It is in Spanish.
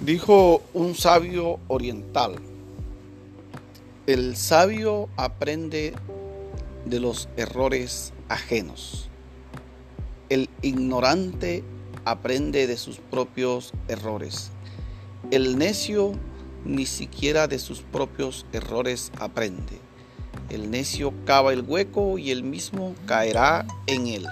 Dijo un sabio oriental, el sabio aprende de los errores ajenos. El ignorante aprende de sus propios errores. El necio ni siquiera de sus propios errores aprende. El necio cava el hueco y él mismo caerá en él.